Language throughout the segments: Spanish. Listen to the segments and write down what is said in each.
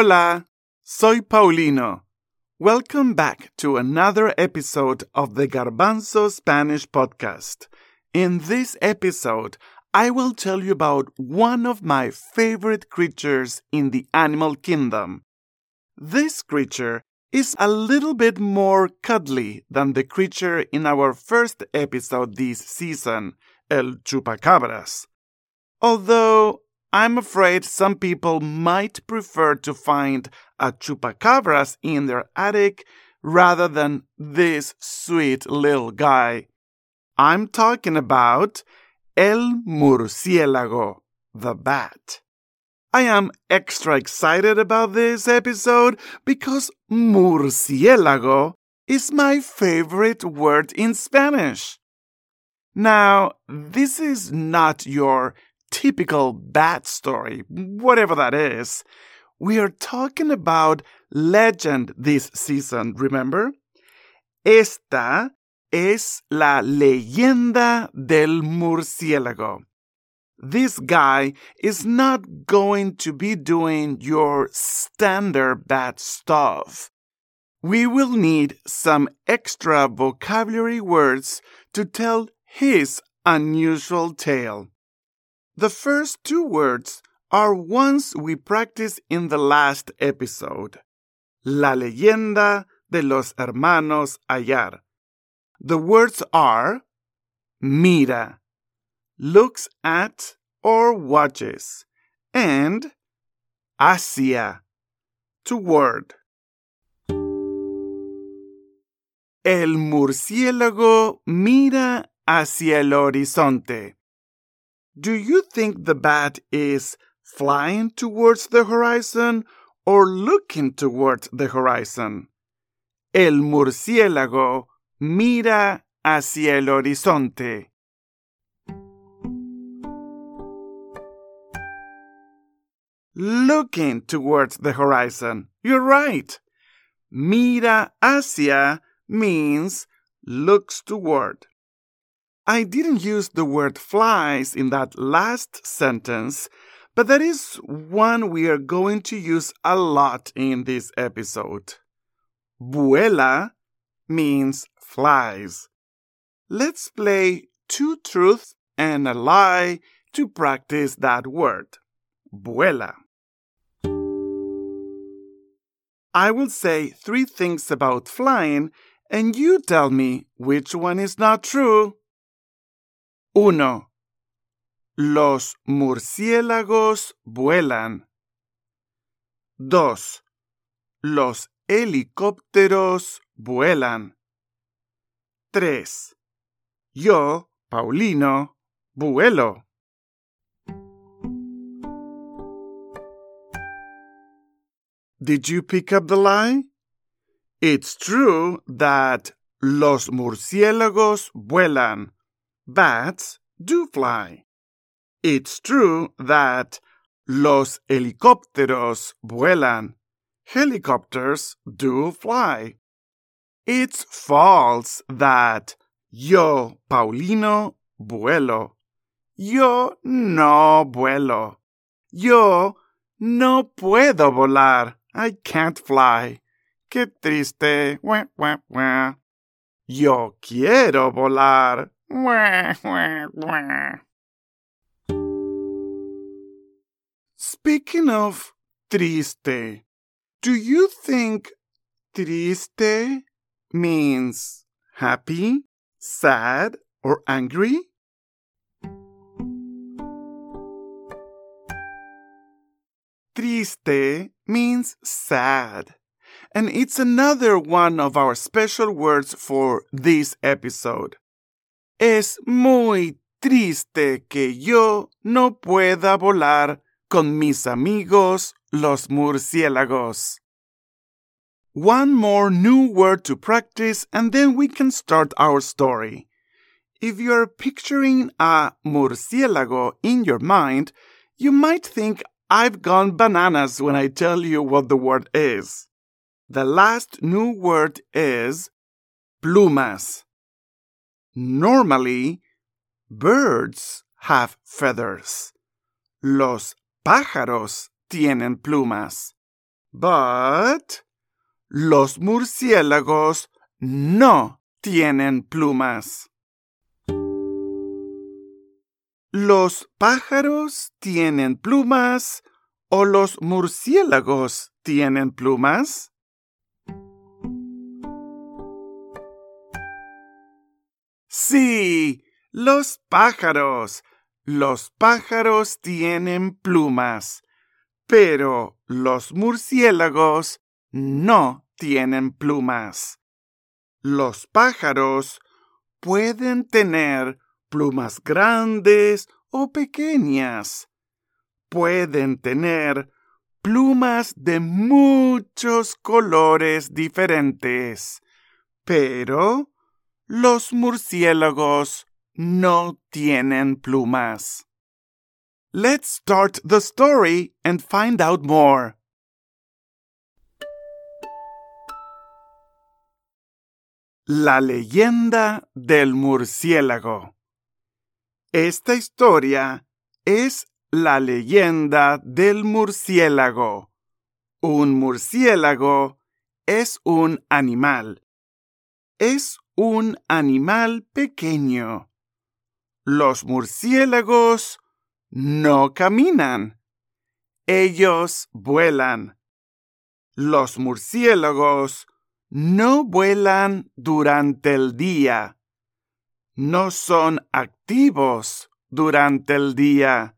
Hola, soy Paulino. Welcome back to another episode of the Garbanzo Spanish podcast. In this episode, I will tell you about one of my favorite creatures in the animal kingdom. This creature is a little bit more cuddly than the creature in our first episode this season, El Chupacabras. Although I'm afraid some people might prefer to find a chupacabras in their attic rather than this sweet little guy. I'm talking about El Murciélago, the bat. I am extra excited about this episode because murciélago is my favorite word in Spanish. Now, this is not your typical bat story, whatever that is. We are talking about legend this season, remember? Esta es la leyenda del murciélago. This guy is not going to be doing your standard bat stuff. We will need some extra vocabulary words to tell his unusual tale. The first two words are ones we practiced in the last episode. La leyenda de los hermanos Ayar. The words are mira, looks at or watches, and hacia, toward. El murciélago mira hacia el horizonte. Do you think the bat is flying towards the horizon or looking towards the horizon? El murciélago mira hacia el horizonte. Looking towards the horizon. You're right. Mira hacia means looks toward. I didn't use the word flies in that last sentence, but that is one we are going to use a lot in this episode. Vuela means flies. Let's play two truths and a lie to practice that word. Vuela. I will say three things about flying, and you tell me which one is not true. Uno. Los murciélagos vuelan. Dos. Los helicópteros vuelan. Tres. Yo, Paulino, vuelo. Did you pick up the lie? It's true that los murciélagos vuelan. Bats do fly. It's true that los helicópteros vuelan. Helicopters do fly. It's false that yo, Paulino, vuelo. Yo no vuelo. Yo no puedo volar. I can't fly. Qué triste. Wah, wah, wah. Yo quiero volar. Speaking of triste, do you think triste means happy, sad, or angry? Triste means sad. And it's another one of our special words for this episode. Es muy triste que yo no pueda volar con mis amigos los murciélagos. One more new word to practice and then we can start our story. If you're picturing a murciélago in your mind, you might think I've gone bananas when I tell you what the word is. The last new word is plumas. Normally, birds have feathers. Los pájaros tienen plumas. But los murciélagos no tienen plumas. ¿Los pájaros tienen plumas o los murciélagos tienen plumas? Sí, los pájaros. Los pájaros tienen plumas, pero los murciélagos no tienen plumas. Los pájaros pueden tener plumas grandes o pequeñas. Pueden tener plumas de muchos colores diferentes, pero los murciélagos no tienen plumas. Let's start the story and find out more. La leyenda del murciélago. Esta historia es la leyenda del murciélago. Un murciélago es un animal. Es un animal pequeño. Los murciélagos no caminan. Ellos vuelan. Los murciélagos no vuelan durante el día no son activos durante el día.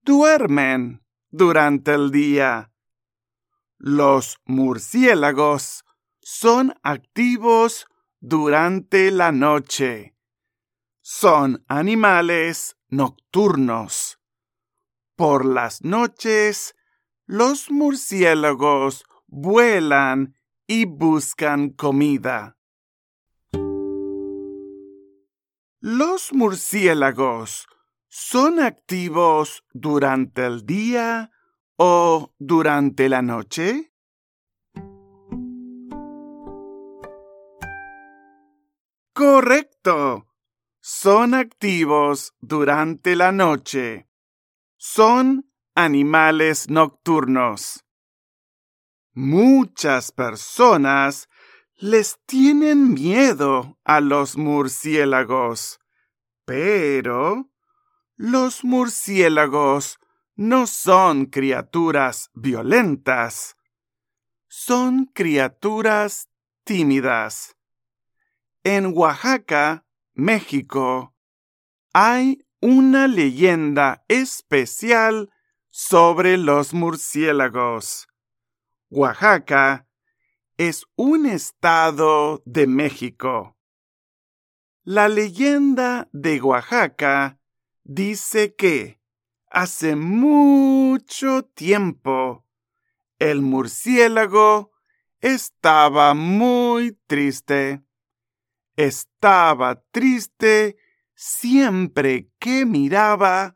Duermen durante el día. Los murciélagos son activos durante la noche. Son animales nocturnos. Por las noches, los murciélagos vuelan y buscan comida. ¿Los murciélagos son activos durante el día o durante la noche? Correcto. Son activos durante la noche. Son animales nocturnos. Muchas personas les tienen miedo a los murciélagos. Pero los murciélagos no son criaturas violentas. Son criaturas tímidas. En Oaxaca, México, hay una leyenda especial sobre los murciélagos. Oaxaca es un estado de México. La leyenda de Oaxaca dice que hace mucho tiempo el murciélago estaba muy triste. Estaba triste siempre que miraba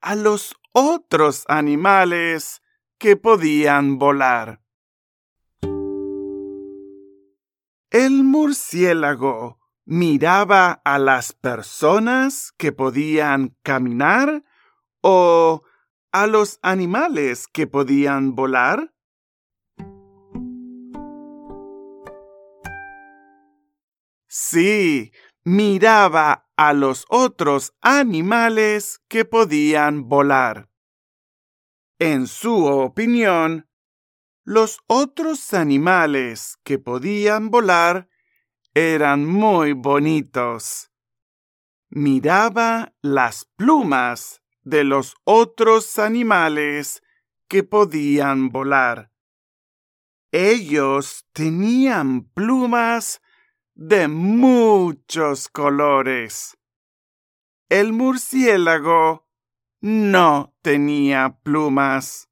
a los otros animales que podían volar. El murciélago miraba a las personas que podían caminar o a los animales que podían volar? Sí, miraba a los otros animales que podían volar. En su opinión, los otros animales que podían volar eran muy bonitos. Miraba las plumas de los otros animales que podían volar. Ellos tenían plumas de muchos colores. El murciélago no tenía plumas.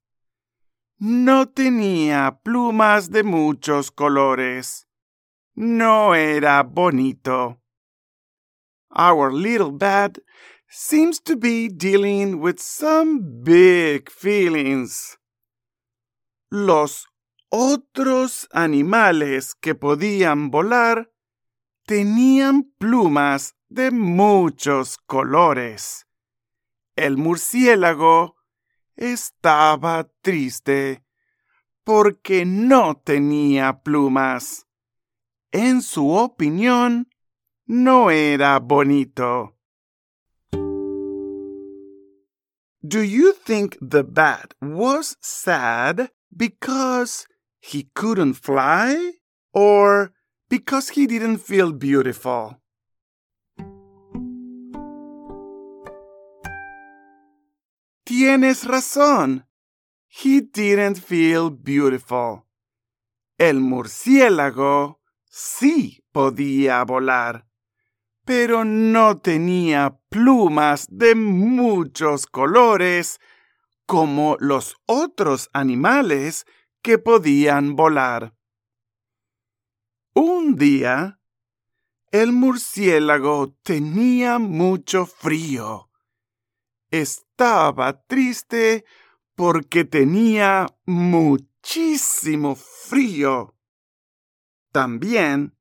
no tenía plumas de muchos colores. No era bonito. Our little bat seems to be dealing with some big feelings. Los otros animales que podían volar tenían plumas de muchos colores. El murciélago estaba triste porque no tenía plumas. En su opinión, no era bonito. Do you think the bat was sad because he couldn't fly or because he didn't feel beautiful? Tienes razón. He didn't feel beautiful. El murciélago sí podía volar, pero no tenía plumas de muchos colores como los otros animales que podían volar. Un día, el murciélago tenía mucho frío estaba triste porque tenía muchísimo frío. También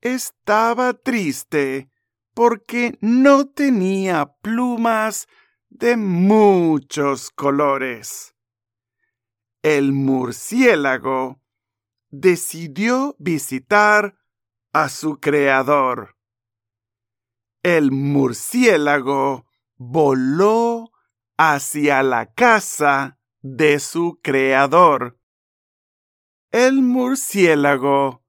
estaba triste porque no tenía plumas de muchos colores. El murciélago decidió visitar a su creador. El murciélago voló hacia la casa de su creador. El murciélago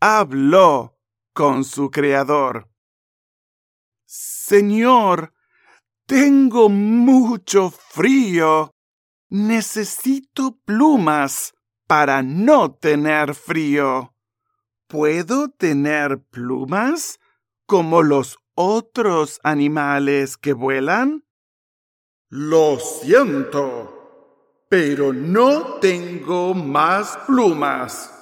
habló con su creador. Señor, tengo mucho frío. Necesito plumas para no tener frío. ¿Puedo tener plumas como los otros animales que vuelan? Lo siento, pero no tengo más plumas,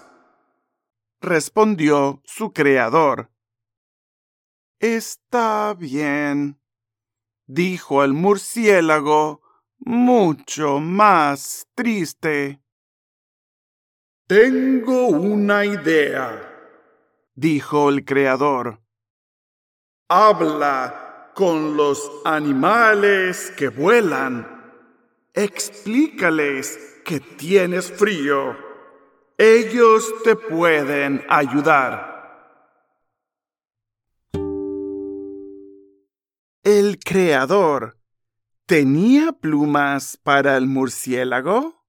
respondió su creador. Está bien, dijo el murciélago, mucho más triste. Tengo una idea, dijo el creador. Habla con los animales que vuelan. Explícales que tienes frío. Ellos te pueden ayudar. ¿El creador tenía plumas para el murciélago?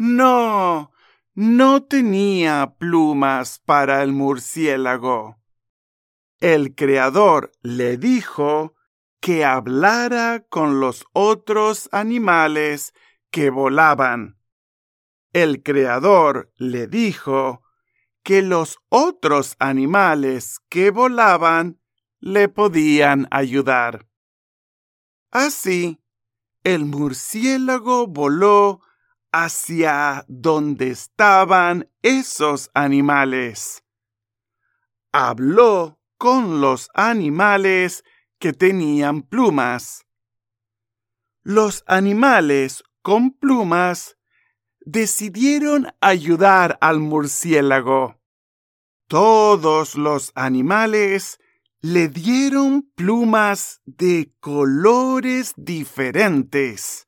No, no tenía plumas para el murciélago. El creador le dijo que hablara con los otros animales que volaban. El creador le dijo que los otros animales que volaban le podían ayudar. Así, el murciélago voló hacia donde estaban esos animales. Habló con los animales que tenían plumas. Los animales con plumas decidieron ayudar al murciélago. Todos los animales le dieron plumas de colores diferentes.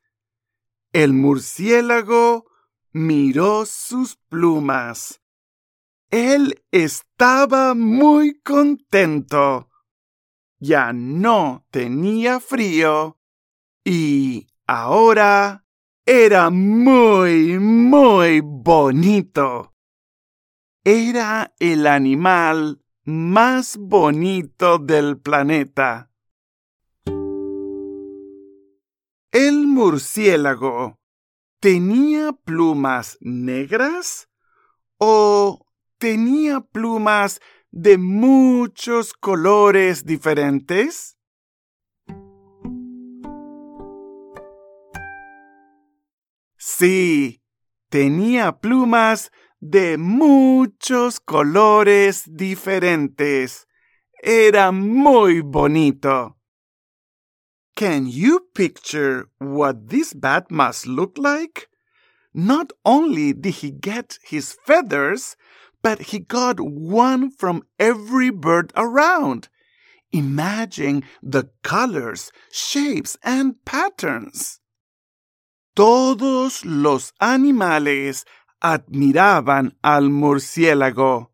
El murciélago miró sus plumas. Él estaba muy contento. Ya no tenía frío y ahora era muy, muy bonito. Era el animal más bonito del planeta. El murciélago tenía plumas negras o tenía plumas de muchos colores diferentes? Sí, tenía plumas de muchos colores diferentes. Era muy bonito. Can you picture what this bat must look like? Not only did he get his feathers, but he got one from every bird around. Imagine the colors, shapes, and patterns. Todos los animales admiraban al murciélago.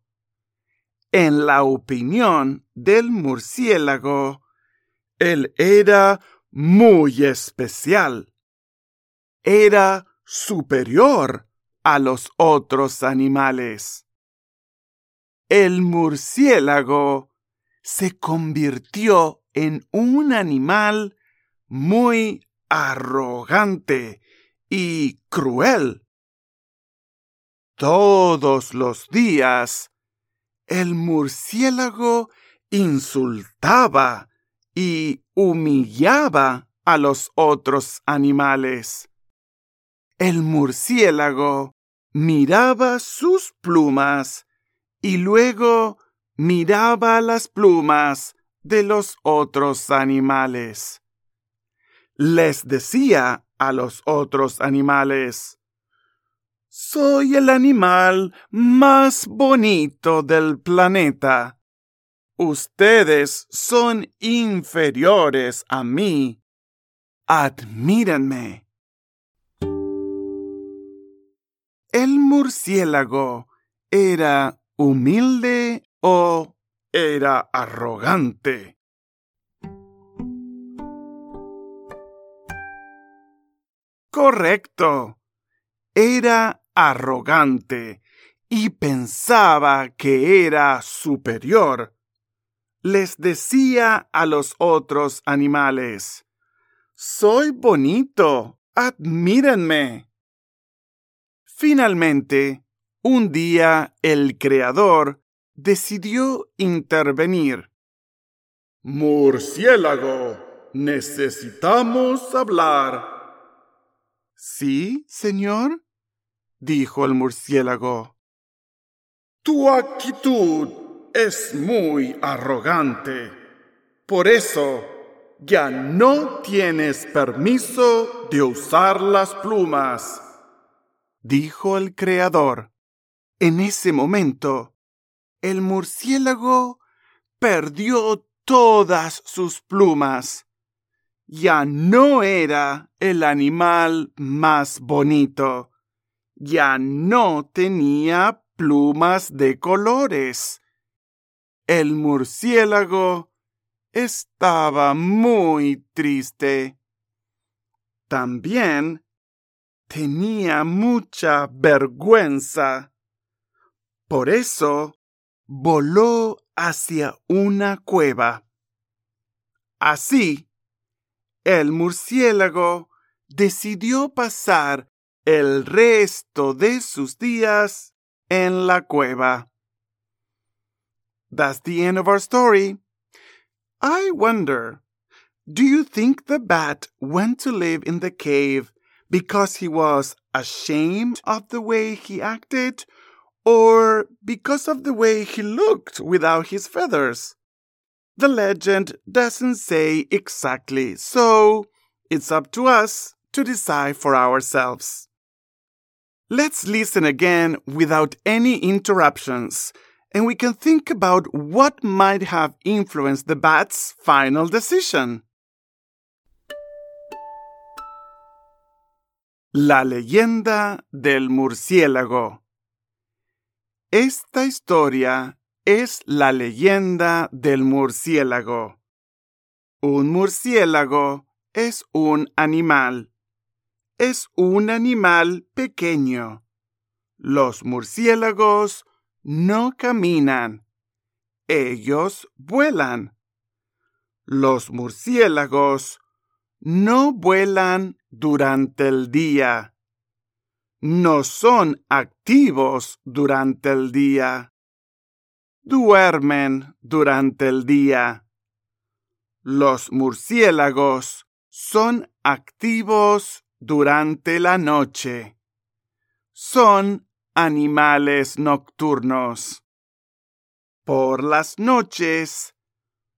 En la opinión del murciélago, él era muy especial. Era superior a los otros animales. El murciélago se convirtió en un animal muy arrogante y cruel. Todos los días, el murciélago insultaba y humillaba a los otros animales. El murciélago miraba sus plumas y luego miraba las plumas de los otros animales. Les decía a los otros animales, Soy el animal más bonito del planeta. Ustedes son inferiores a mí. Admírenme. ¿El murciélago era humilde o era arrogante? Correcto. Era arrogante y pensaba que era superior. Les decía a los otros animales, Soy bonito, admírenme. Finalmente, un día el Creador decidió intervenir. Murciélago, necesitamos hablar. Sí, señor, dijo el murciélago. Tu actitud es muy arrogante. Por eso, ya no tienes permiso de usar las plumas dijo el Creador. En ese momento, el murciélago perdió todas sus plumas. Ya no era el animal más bonito. Ya no tenía plumas de colores. El murciélago estaba muy triste. También tenía mucha vergüenza. Por eso voló hacia una cueva. Así, el murciélago decidió pasar el resto de sus días en la cueva. That's the end of our story. I wonder, do you think the bat went to live in the cave because he was ashamed of the way he acted or because of the way he looked without his feathers. The legend doesn't say exactly, so it's up to us to decide for ourselves. Let's listen again without any interruptions, and we can think about what might have influenced the bat's final decision. La leyenda del murciélago. Esta historia es la leyenda del murciélago. Un murciélago es un animal. Es un animal pequeño. Los murciélagos no caminan. Ellos vuelan. Los murciélagos no vuelan durante el día. No son activos durante el día. Duermen durante el día. Los murciélagos son activos durante la noche. son animales nocturnos. Por las noches,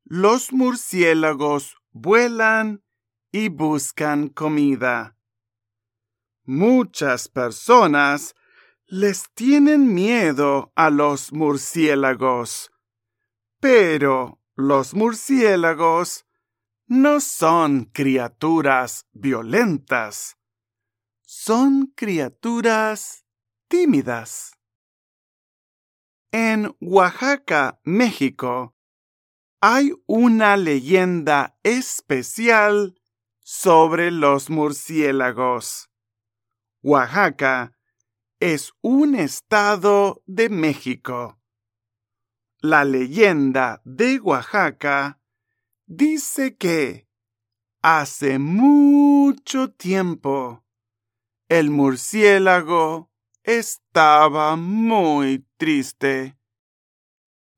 los murciélagos vuelan y buscan comida. Muchas personas les tienen miedo a los murciélagos, pero los murciélagos no son criaturas violentas, son criaturas tímidas. En Oaxaca, México, hay una leyenda especial sobre los murciélagos. Oaxaca es un estado de México. La leyenda de Oaxaca dice que hace mucho tiempo el murciélago estaba muy triste.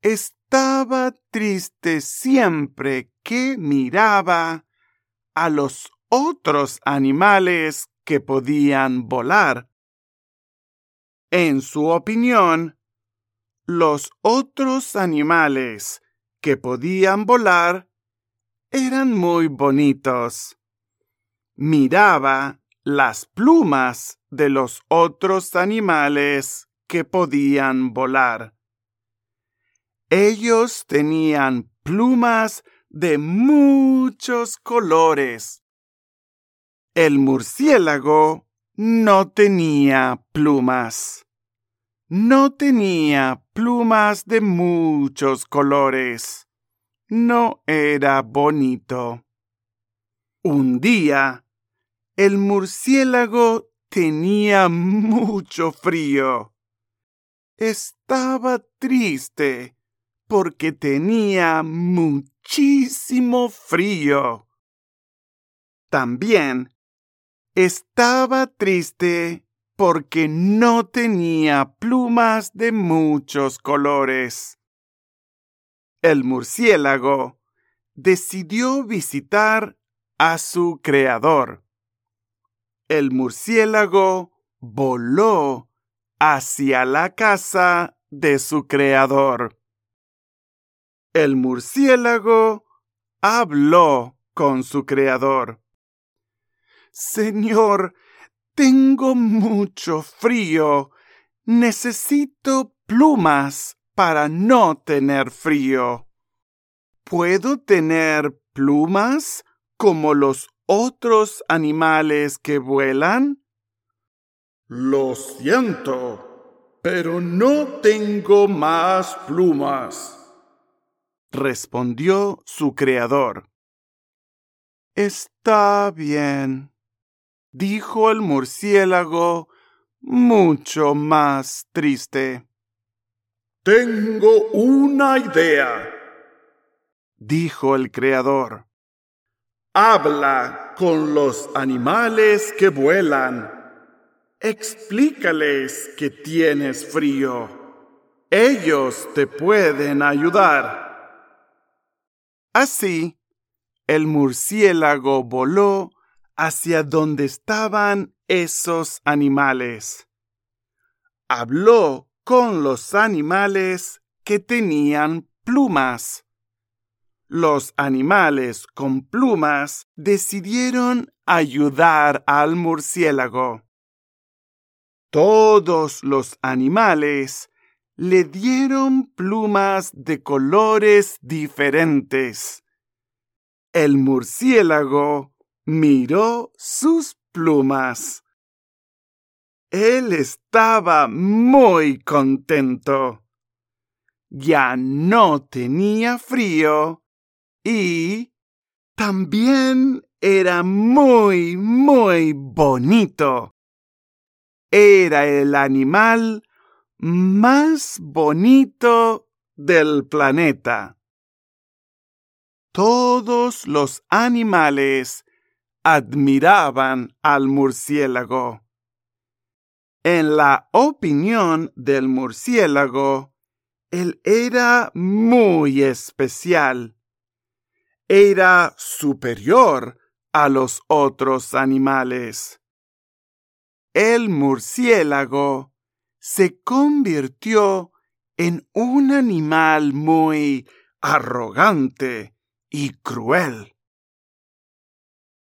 Estaba triste siempre que miraba a los otros animales que podían volar. En su opinión, los otros animales que podían volar eran muy bonitos. Miraba las plumas de los otros animales que podían volar. Ellos tenían plumas de muchos colores. El murciélago no tenía plumas. No tenía plumas de muchos colores. No era bonito. Un día, el murciélago tenía mucho frío. Estaba triste porque tenía muchísimo frío. También estaba triste porque no tenía plumas de muchos colores. El murciélago decidió visitar a su creador el murciélago voló hacia la casa de su creador. El murciélago habló con su creador. Señor, tengo mucho frío. Necesito plumas para no tener frío. ¿Puedo tener plumas como los otros animales que vuelan? Lo siento, pero no tengo más plumas, respondió su creador. Está bien, dijo el murciélago mucho más triste. Tengo una idea, dijo el creador. Habla con los animales que vuelan. Explícales que tienes frío. Ellos te pueden ayudar. Así, el murciélago voló hacia donde estaban esos animales. Habló con los animales que tenían plumas los animales con plumas decidieron ayudar al murciélago. Todos los animales le dieron plumas de colores diferentes. El murciélago miró sus plumas. Él estaba muy contento. Ya no tenía frío y también era muy, muy bonito. Era el animal más bonito del planeta. Todos los animales admiraban al murciélago. En la opinión del murciélago, él era muy especial era superior a los otros animales. el murciélago se convirtió en un animal muy arrogante y cruel.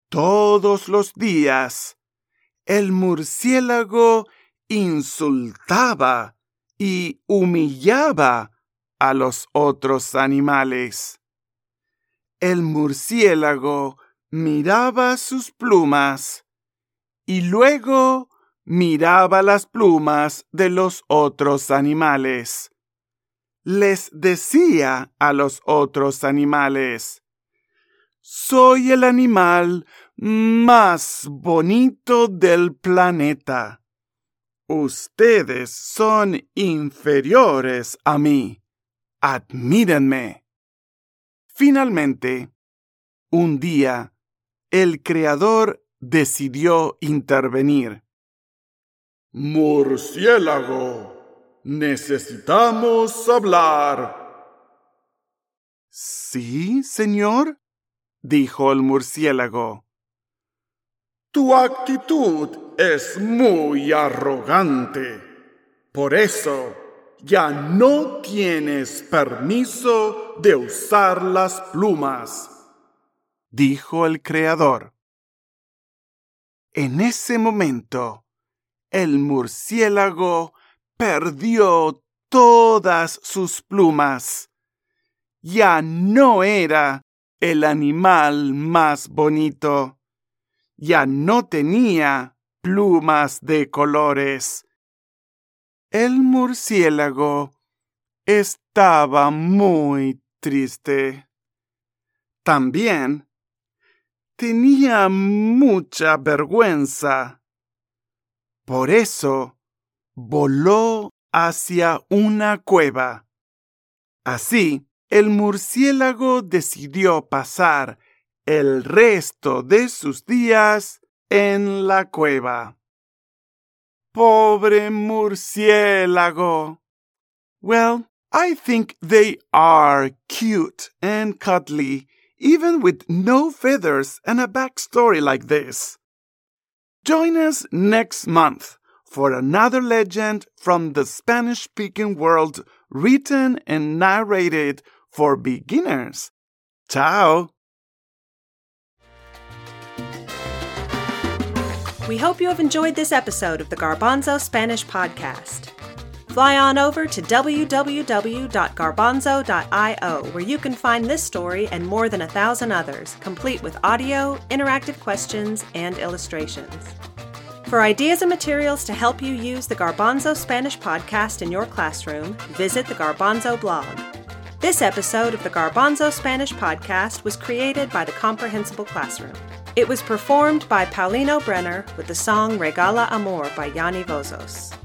Todos los días, el murciélago insultaba y humillaba a los otros animales. El murciélago miraba sus plumas y luego miraba las plumas de los otros animales. Les decía a los otros animales, soy el animal más bonito del planeta. Ustedes son inferiores a mí. Admírenme. Finalmente, un día, el Creador decidió intervenir. Murciélago, necesitamos hablar. Sí, señor, dijo el murciélago. Tu actitud es muy arrogante. Por eso ya no tienes permiso de usar las plumas, dijo el Creador. En ese momento, el murciélago perdió todas sus plumas. Ya no era el animal más bonito ya no tenía plumas de colores. El murciélago estaba muy triste. También tenía mucha vergüenza. Por eso voló hacia una cueva. Así, el murciélago decidió pasar el resto de sus días en la cueva. Pobre murciélago. Well, I think they are cute and cuddly, even with no feathers and a backstory like this. Join us next month for another legend from the Spanish speaking world written and narrated for beginners. Ciao! We hope you have enjoyed this episode of the Garbanzo Spanish Podcast. Fly on over to www.garbanzo.io where you can find this story and more than a thousand others, complete with audio, interactive questions, and illustrations. For ideas and materials to help you use the Garbanzo Spanish podcast in your classroom, visit the Garbanzo blog. This episode of the Garbanzo Spanish podcast was created by the Comprehensible Classroom. It was performed by Paulino Brenner with the song Regala Amor by Yanni Vozos.